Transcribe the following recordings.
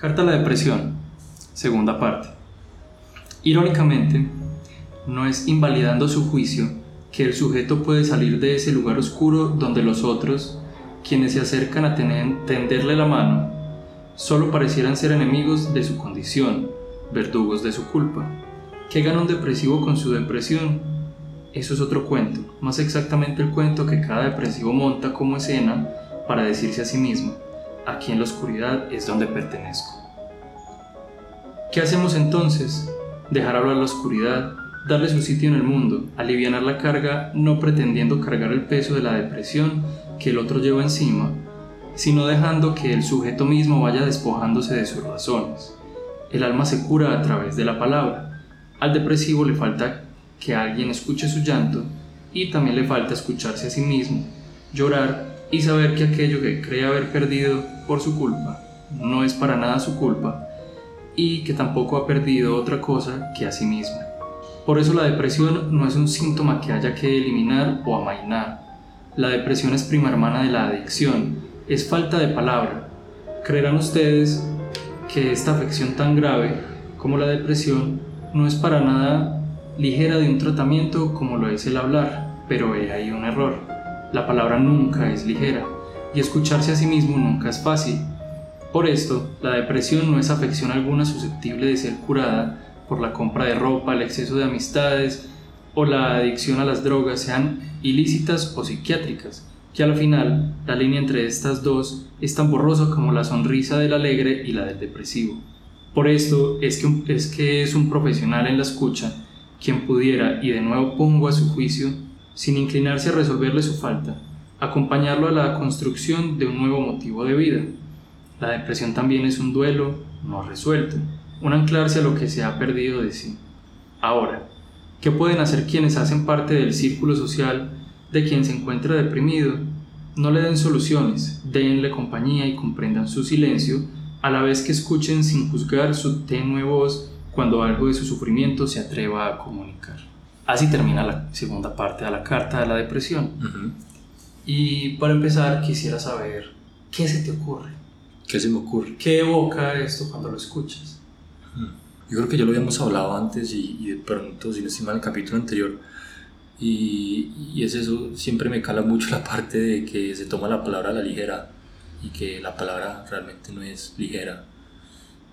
Carta a la depresión, segunda parte. Irónicamente, no es invalidando su juicio que el sujeto puede salir de ese lugar oscuro donde los otros, quienes se acercan a tenderle la mano, solo parecieran ser enemigos de su condición, verdugos de su culpa. ¿Qué gana un depresivo con su depresión? Eso es otro cuento, más exactamente el cuento que cada depresivo monta como escena para decirse a sí mismo, aquí en la oscuridad es donde pertenezco. ¿Qué hacemos entonces? Dejar hablar la oscuridad, darle su sitio en el mundo, aliviar la carga no pretendiendo cargar el peso de la depresión que el otro lleva encima, sino dejando que el sujeto mismo vaya despojándose de sus razones. El alma se cura a través de la palabra. Al depresivo le falta que alguien escuche su llanto y también le falta escucharse a sí mismo, llorar y saber que aquello que cree haber perdido por su culpa no es para nada su culpa y que tampoco ha perdido otra cosa que a sí mismo. Por eso la depresión no es un síntoma que haya que eliminar o amainar. La depresión es prima hermana de la adicción, es falta de palabra. Creerán ustedes que esta afección tan grave como la depresión no es para nada ligera de un tratamiento como lo es el hablar, pero hay ahí un error. La palabra nunca es ligera y escucharse a sí mismo nunca es fácil. Por esto, la depresión no es afección alguna susceptible de ser curada por la compra de ropa, el exceso de amistades o la adicción a las drogas, sean ilícitas o psiquiátricas, que al final la línea entre estas dos es tan borrosa como la sonrisa del alegre y la del depresivo. Por esto es que, es que es un profesional en la escucha quien pudiera, y de nuevo pongo a su juicio, sin inclinarse a resolverle su falta, acompañarlo a la construcción de un nuevo motivo de vida. La depresión también es un duelo no resuelto, un anclarse a lo que se ha perdido de sí. Ahora, ¿qué pueden hacer quienes hacen parte del círculo social de quien se encuentra deprimido? No le den soluciones, denle compañía y comprendan su silencio, a la vez que escuchen sin juzgar su tenue voz cuando algo de su sufrimiento se atreva a comunicar. Así termina la segunda parte de la carta de la depresión. Y para empezar quisiera saber, ¿qué se te ocurre? ¿Qué se me ocurre? ¿Qué evoca esto cuando lo escuchas? Yo creo que ya lo habíamos hablado antes y, de pronto, si no estoy mal, el capítulo anterior. Y, y, es eso, siempre me cala mucho la parte de que se toma la palabra a la ligera y que la palabra realmente no es ligera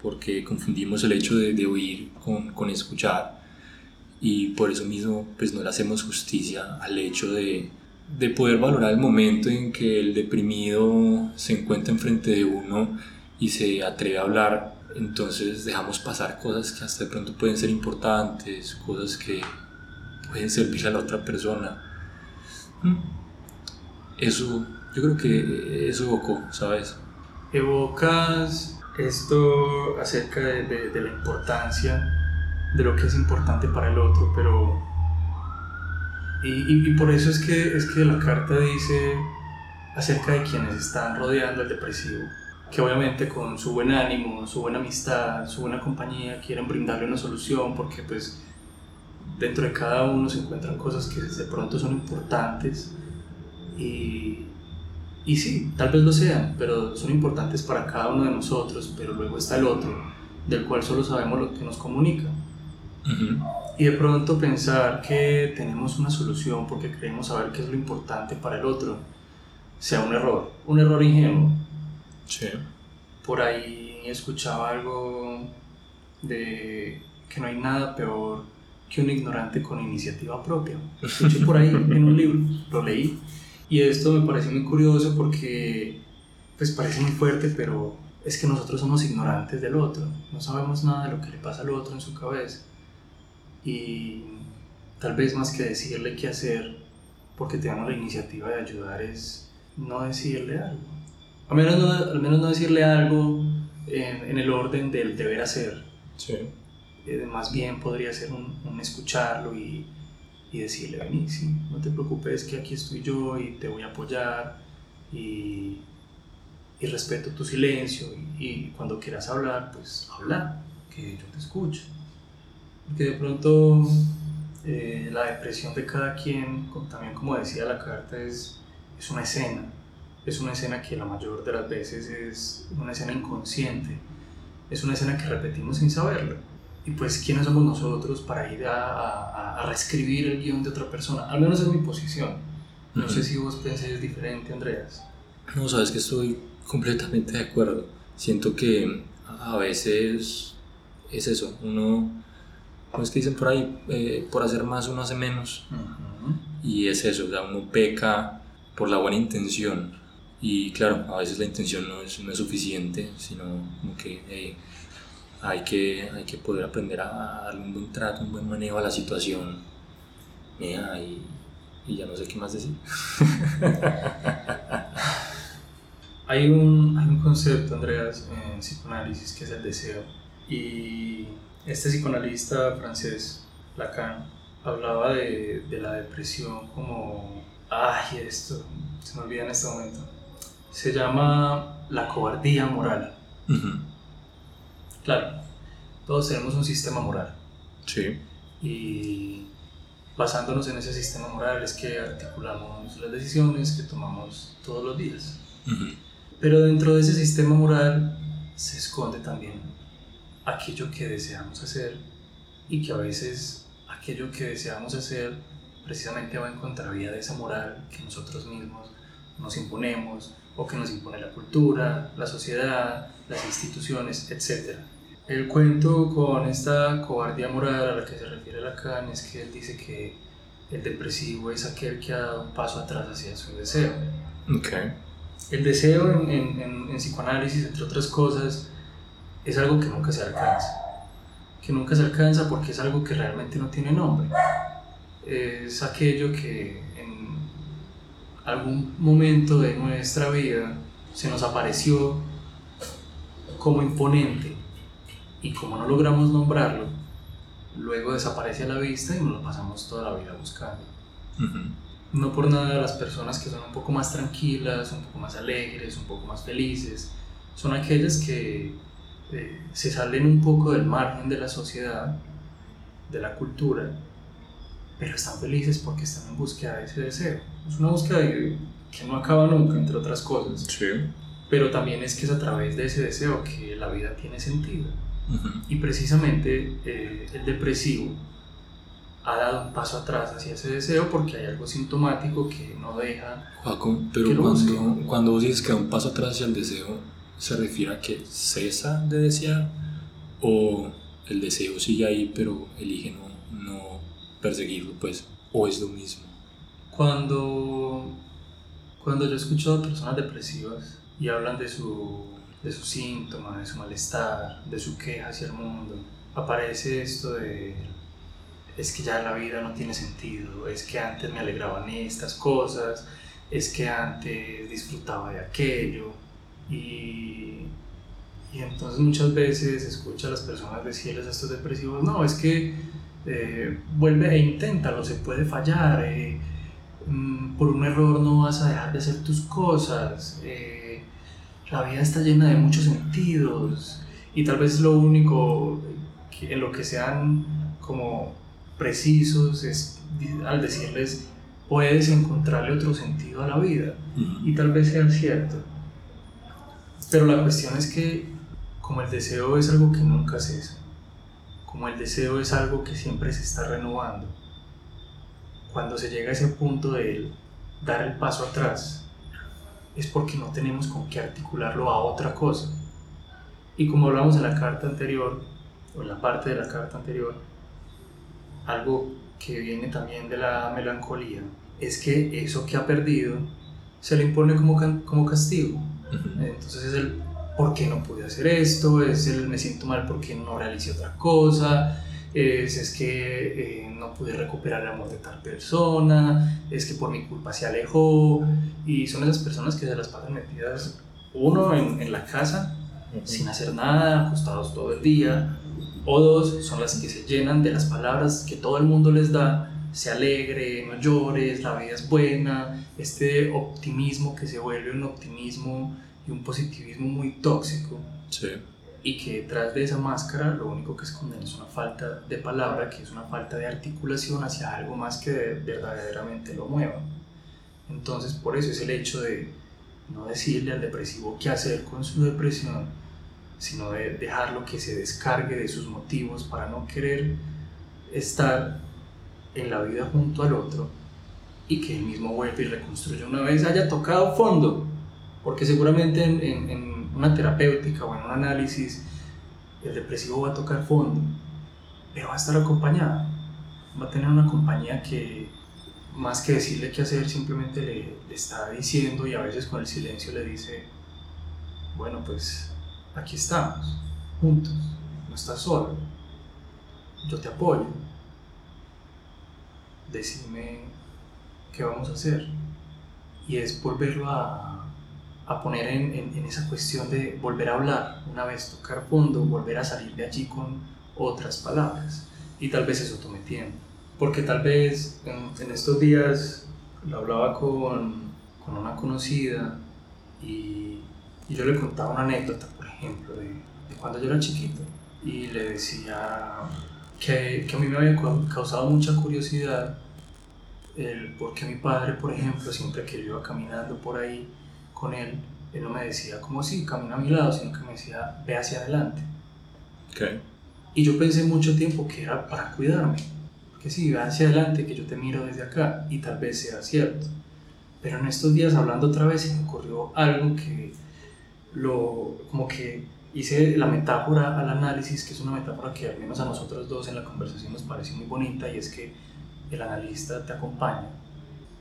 porque confundimos el hecho de, de oír con, con, escuchar y por eso mismo pues no le hacemos justicia al hecho de, de poder valorar el momento en que el deprimido se encuentra enfrente de uno y se atreve a hablar, entonces dejamos pasar cosas que hasta de pronto pueden ser importantes, cosas que pueden servir a la otra persona. Mm. Eso, yo creo que eso evocó, ¿sabes? Evocas esto acerca de, la importancia de lo que es importante para el otro, pero... Y, por eso es que, es que la carta dice acerca de quienes están rodeando al depresivo, que obviamente con su buen ánimo, su buena amistad, su buena compañía quieren brindarle una solución porque pues dentro de cada uno se encuentran cosas que de pronto son importantes y, y sí, tal vez lo sean, pero son importantes para cada uno de nosotros, pero luego está el otro, del cual solo sabemos lo que nos comunica. Y de pronto pensar que tenemos una solución porque creemos saber qué es lo importante para el otro, sea un error, un error ingenuo. Sí. Por ahí escuchaba algo de que no hay nada peor que un ignorante con iniciativa propia. Lo escuché por ahí en un libro, lo leí y esto me parece muy curioso porque pues parece muy fuerte, pero es que nosotros somos ignorantes del otro, no sabemos nada de lo que le pasa al otro en su cabeza. Y tal vez más que decirle qué hacer, porque tenemos la iniciativa de ayudar, es no decirle algo. Al menos no, al menos no decirle algo en, en el orden del deber hacer. Sí. Eh, más bien podría ser un, un escucharlo y y decirle, vení, sí, no te preocupes que aquí estoy yo y te voy a apoyar y, y respeto tu silencio y, cuando quieras hablar, pues habla, que yo te escucho. Porque de pronto eh, la depresión de cada quien, también como decía la carta, es, es una escena. Es una escena que la mayor de las veces es una escena inconsciente es una escena que repetimos sin saberlo. Y pues, ¿quiénes somos nosotros para ir a, a, reescribir el guion de otra persona? Al menos es mi posición. No sé si vos pensáis diferente, Andreas. No, sabes que estoy completamente de acuerdo. Siento que a veces es eso, uno, ¿cómo es que dicen por ahí? Eh, por hacer más uno hace menos. Y es eso, o sea, uno peca por la buena intención. Y claro, a veces la intención no es, no es suficiente, sino como que hay que hay que poder aprender a darle un buen trato, un buen manejo a la situación. y, y ya no sé qué más decir. hay, un, hay un concepto, Andreas, en psicoanálisis que es el deseo. Y este psicoanalista francés, Lacan, hablaba de, de la depresión como... Ay, esto se me olvida en este momento. Se llama la cobardía moral. Claro, todos tenemos un sistema moral. Sí. Y basándonos en ese sistema moral es que articulamos las decisiones que tomamos todos los días. Pero dentro de ese sistema moral se esconde también aquello que deseamos hacer y que a veces aquello que deseamos hacer precisamente va en contravía de esa moral que nosotros mismos nos imponemos o que nos impone la cultura, la sociedad, las instituciones, etc. El cuento con esta cobardía moral a la que se refiere Lacan es que él dice que el depresivo es aquel que ha dado un paso atrás hacia su deseo. Okay. El deseo en, en, en psicoanálisis, entre otras cosas, es algo que nunca se alcanza. Que nunca se alcanza porque es algo que realmente no tiene nombre. Es aquello que en algún momento de nuestra vida se nos apareció como imponente y como no logramos nombrarlo, luego desaparece a la vista y nos lo pasamos toda la vida buscando. No por nada las personas que son un poco más tranquilas, un poco más alegres, un poco más felices, son aquellas que eh, se salen un poco del margen de la sociedad, de la cultura, pero están felices porque están en búsqueda de ese deseo. Es una búsqueda que no acaba nunca, entre otras cosas. Sí. Pero también es que es a través de ese deseo que la vida tiene sentido. Y precisamente eh, el depresivo ha dado un paso atrás hacia ese deseo porque hay algo sintomático que no deja. Joaco, pero cuando, cuando vos dices que da un paso atrás hacia el deseo, se refiere a que cesa de desear o el deseo sigue ahí pero elige no, no perseguirlo, pues, o es lo mismo. Cuando, cuando yo escucho a personas depresivas y hablan de su, de sus síntomas, de su malestar, de su queja hacia el mundo, aparece esto de es que ya la vida no tiene sentido, es que antes me alegraban estas cosas, es que antes disfrutaba de aquello, y, y entonces muchas veces escucha a las personas decirles a estos depresivos, no, es que eh, vuelve e inténtalo, se puede fallar, eh, mm, por un error no vas a dejar de hacer tus cosas, eh, la vida está llena de muchos sentidos y tal vez lo único que, en lo que sean como precisos es al decirles puedes encontrarle otro sentido a la vida y tal vez sea cierto pero la cuestión es que como el deseo es algo que nunca cesa, como el deseo es algo que siempre se está renovando, cuando se llega a ese punto de dar el paso atrás, es porque no tenemos con qué articularlo a otra cosa. Y como hablamos en la carta anterior, o en la parte de la carta anterior, algo que viene también de la melancolía, es que eso que ha perdido se le impone como, como castigo. Entonces es el por qué no pude hacer esto, es el me siento mal porque no realicé otra cosa, es, es que eh, no pude recuperar el amor de tal persona, es que por mi culpa se alejó. Y son esas personas que se las pasan metidas uno en, en la casa sin hacer nada, acostados todo el día, o dos son las que se llenan de las palabras que todo el mundo les da se alegre, no llores, la vida es buena, este optimismo que se vuelve un optimismo y un positivismo muy tóxico. Y que detrás de esa máscara lo único que esconden es una falta de palabra, que es una falta de articulación hacia algo más que verdaderamente lo mueva. Entonces por eso es el hecho de no decirle al depresivo qué hacer con su depresión, sino de dejarlo que se descargue de sus motivos para no querer estar en la vida junto al otro y que él mismo vuelva y reconstruya una vez haya tocado fondo, porque seguramente en, en una terapéutica o en un análisis el depresivo va a tocar fondo, pero va a estar acompañado, va a tener una compañía que más que decirle qué hacer, simplemente le, le, está diciendo y a veces con el silencio le dice, bueno, pues aquí estamos, juntos, no estás solo, yo te apoyo, decime qué vamos a hacer. Y es volverlo a, a poner en, en, esa cuestión de volver a hablar, una vez tocar fondo, volver a salir de allí con otras palabras. Y tal vez eso tome tiempo. Porque tal vez en, estos días lo hablaba con, con una conocida y, yo le contaba una anécdota, por ejemplo, de cuando yo era chiquito. Y le decía que, que a mí me había causado mucha curiosidad el por qué mi padre, por ejemplo, siempre que yo iba caminando por ahí con él, él no me decía como si camina a mi lado, sino que me decía ve hacia adelante. Okay. Y yo pensé mucho tiempo que era para cuidarme, que sí, ve hacia adelante, que yo te miro desde acá, y tal vez sea cierto. Pero en estos días, hablando otra vez, se me ocurrió algo que lo, como que hice la metáfora al análisis, que es una metáfora que al menos a nosotros dos en la conversación nos pareció muy bonita, y es que el analista te acompaña,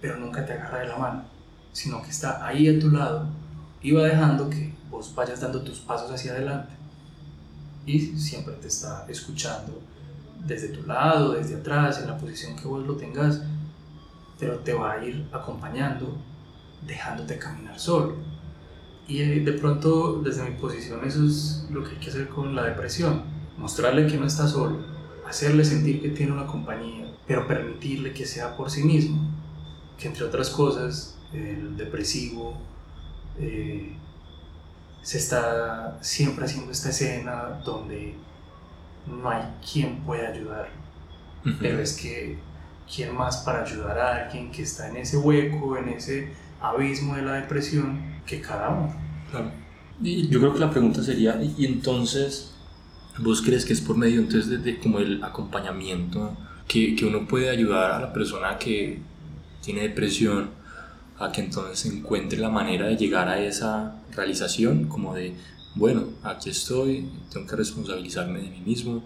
pero nunca te agarra de la mano, sino que está ahí a tu lado y va dejando que vos vayas dando tus pasos hacia adelante. Y siempre te está escuchando desde tu lado, desde atrás, en la posición que vos lo tengas, pero te va a ir acompañando, dejándote caminar solo. Y de pronto, desde mi posición, eso es lo que hay que hacer con la depresión. Mostrarle que no está solo, hacerle sentir que tiene una compañía, pero permitirle que sea por sí mismo. Que entre otras cosas, el depresivo eh, se está siempre haciendo esta escena donde no hay quien pueda ayudar. Uh -huh. Pero es que, ¿quién más para ayudar a alguien que está en ese hueco, en ese abismo de la depresión, que cada uno? Claro. Y yo creo que la pregunta sería, ¿y entonces vos crees que es por medio entonces de, de como el acompañamiento que, que, uno puede ayudar a la persona que tiene depresión a que entonces encuentre la manera de llegar a esa realización como de bueno, aquí estoy, tengo que responsabilizarme de mí mismo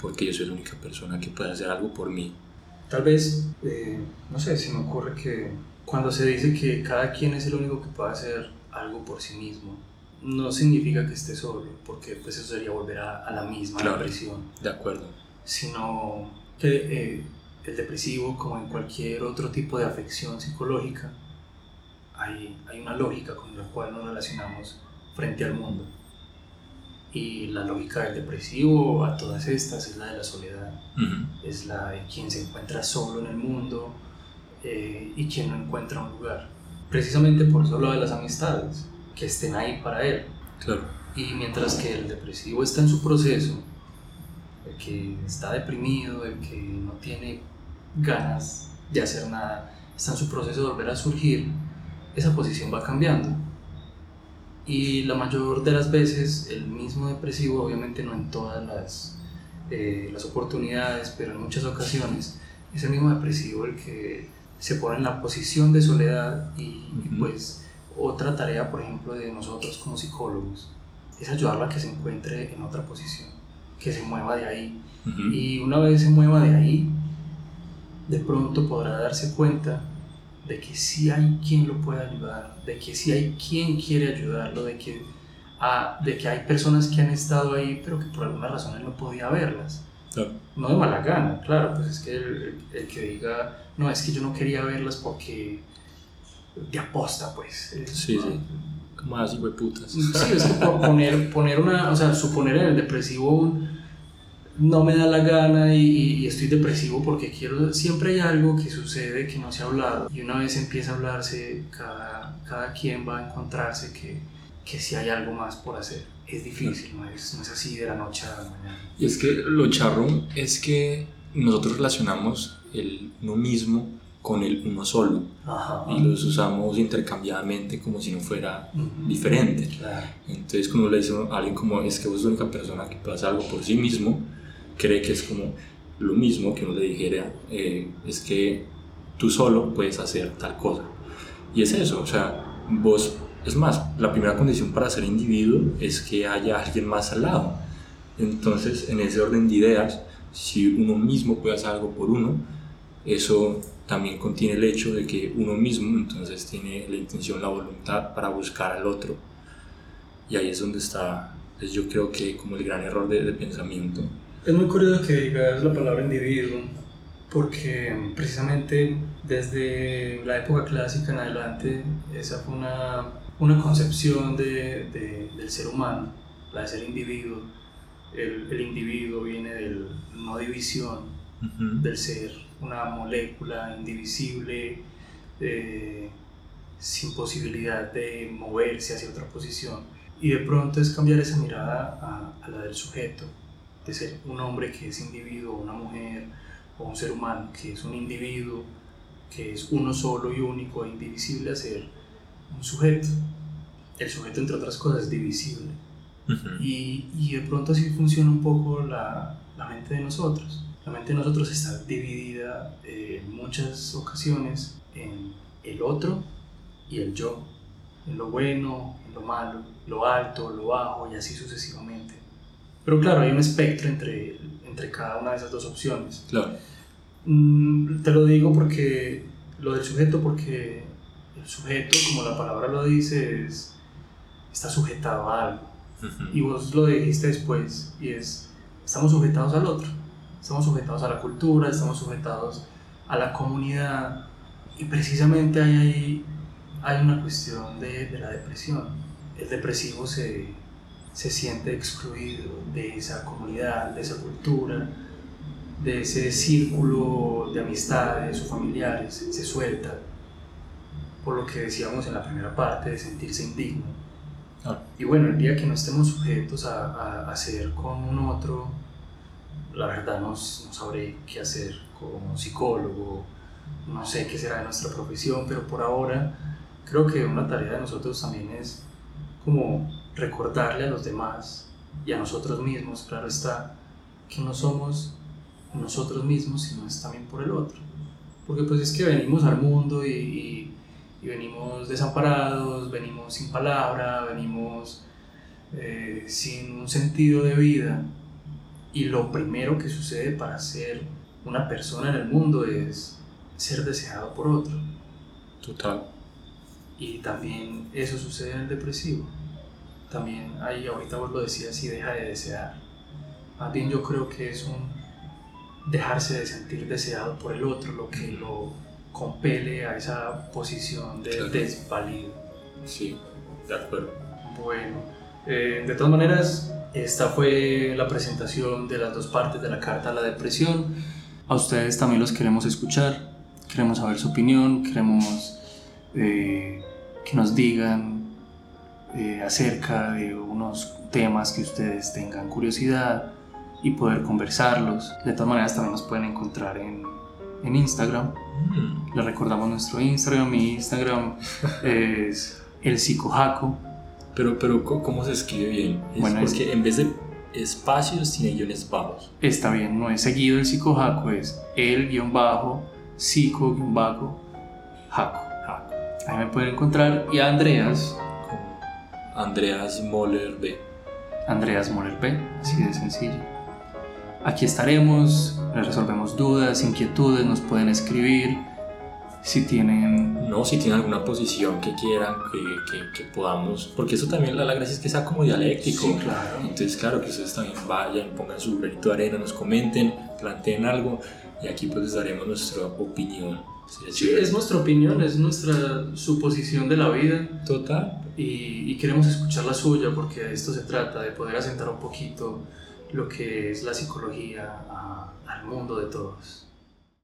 porque yo soy la única persona que puede hacer algo por mí. Tal vez, eh, no sé, se me ocurre que cuando se dice que cada quien es el único que puede hacer algo por sí mismo, no significa que esté solo, porque pues eso sería volver a, a la misma claro, depresión. De acuerdo. Sino que eh, el depresivo, como en cualquier otro tipo de afección psicológica, hay, hay una lógica con la cual nos relacionamos frente al mundo. Y la lógica del depresivo a todas estas es la de la soledad, Uh -huh. es la de quien se encuentra solo en el mundo eh, y quien no encuentra un lugar. Precisamente por eso lo de las amistades, que estén ahí para él. Claro. Y mientras que el depresivo está en su proceso, el que está deprimido, el que no tiene ganas de hacer nada, está en su proceso de volver a surgir, esa posición va cambiando. Y la mayor de las veces el mismo depresivo, obviamente no en todas las, eh, las oportunidades, pero en muchas ocasiones, es el mismo depresivo el que se pone en la posición de soledad y, uh -huh. pues otra tarea, por ejemplo, de nosotros como psicólogos es ayudarlo a que se encuentre en otra posición, que se mueva de ahí. Uh -huh. Y una vez se mueva de ahí, de pronto podrá darse cuenta de que sí hay quien lo puede ayudar, de que sí hay quien quiere ayudarlo, de que, ah, de que hay personas que han estado ahí, pero que por alguna razón él no podía verlas. Claro. No de mala gana, claro, pues es que el, el, que diga, no, es que yo no quería verlas porque de aposta, pues. Sí, sí. Como así, putas. Sí, es que poner, poner una, o sea, suponer en el depresivo un no me da la gana y, y, estoy depresivo porque quiero, siempre hay algo que sucede que no se ha hablado y una vez empieza a hablarse, cada, cada quien va a encontrarse que, que si hay algo más por hacer. Es difícil, no es, no es así de la noche a la mañana. Y es que lo charro es que nosotros relacionamos el uno mismo con el uno solo Ajá. y los usamos intercambiadamente como si no fuera Ujú. diferente. Claro. Entonces cuando le dice a alguien como es que vos sos la única persona que puede hacer algo por sí mismo, cree que es como lo mismo que uno le dijera, eh, es que tú solo puedes hacer tal cosa. Y es eso, o sea, vos, es más, la primera condición para ser individuo es que haya alguien más al lado. Entonces, en ese orden de ideas, si uno mismo puede hacer algo por uno, eso también contiene el hecho de que uno mismo entonces tiene la intención, la voluntad para buscar al otro. Y ahí es donde está, pues yo creo que como el gran error de, de pensamiento. Es muy curioso que digas la palabra individuo, porque precisamente desde la época clásica en adelante, esa fue una, una concepción de, de- del ser humano, la de ser individuo. El, el individuo viene del no división, del ser, una molécula indivisible, eh, sin posibilidad de moverse hacia otra posición. Y de pronto es cambiar esa mirada a, a la del sujeto, de ser un hombre que es individuo, una mujer o un ser humano que es un individuo, que es uno solo y único e indivisible a ser un sujeto. El sujeto, entre otras cosas, es divisible. Y, y de pronto así funciona un poco la, la mente de nosotros. La mente de nosotros está dividida eh, en muchas ocasiones en el otro y el yo, en lo bueno, en lo malo, lo alto, lo bajo y así sucesivamente. Pero claro, hay un espectro entre, entre cada una de esas dos opciones. Claro. Mm, te lo digo porque lo del sujeto, porque el sujeto, como la palabra lo dice, es, está sujetado a algo. Y vos lo dijiste después, y es, estamos sujetados al otro, estamos sujetados a la cultura, estamos sujetados a la comunidad, y precisamente hay, ahí hay una cuestión de, de la depresión. El depresivo se, se siente excluido de esa comunidad, de esa cultura, de ese círculo de amistades o familiares, se suelta, por lo que decíamos en la primera parte, de sentirse indigno. Ah, Y bueno, el día que no estemos sujetos a, a, ser con un otro, la verdad no, no sabré qué hacer como psicólogo, no sé qué será de nuestra profesión, pero por ahora creo que una tarea de nosotros también es como recordarle a los demás y a nosotros mismos, claro está, que no somos nosotros mismos, sino es también por el otro. Porque pues es que venimos al mundo y, y- y venimos desamparados, venimos sin palabra, venimos eh, sin un sentido de vida. Y lo primero que sucede para ser una persona en el mundo es ser deseado por otro. total. Y también eso sucede en el depresivo. También ahí, ahorita vos lo decías, y deja de desear. Más bien yo creo que es un dejarse de sentir deseado por el otro lo que lo compele a esa posición de Claro. desvalido. Sí, de acuerdo. Bueno, eh, de todas maneras, esta fue la presentación de las dos partes de la carta a la depresión. A ustedes también los queremos escuchar, queremos saber su opinión, queremos eh, que nos digan eh, acerca de unos temas que ustedes tengan curiosidad y poder conversarlos. De todas maneras, también nos pueden encontrar en, en Instagram. Mm, Les recordamos nuestro Instagram. Mi Instagram es el psicojaco. Pero, pero, ¿cómo se escribe bien? Es Bueno, es- porque en vez de espacios tiene guiones bajos. Está bien, no es seguido el psicojaco, es el guion bajo, psico guion bajo, jaco. Ah, Ahí me pueden encontrar. Y a Andreas, Andreas Moller B. Andreas Moller P, así de sencillo. Aquí estaremos, les resolvemos dudas, inquietudes, nos pueden escribir. Si tienen No, si tienen alguna posición que quieran que, que, que podamos, porque eso también la, la gracia es que sea como dialéctico. Sí, claro. Entonces, claro, que ustedes también vayan, pongan su granito de arena, nos comenten, planteen algo y aquí pues les daremos nuestra opinión. Sí, chévere. es nuestra opinión, es nuestra suposición de la vida. Total. y, y queremos escuchar la suya porque de esto se trata, de poder asentar un poquito lo que es la psicología a- al mundo de todos.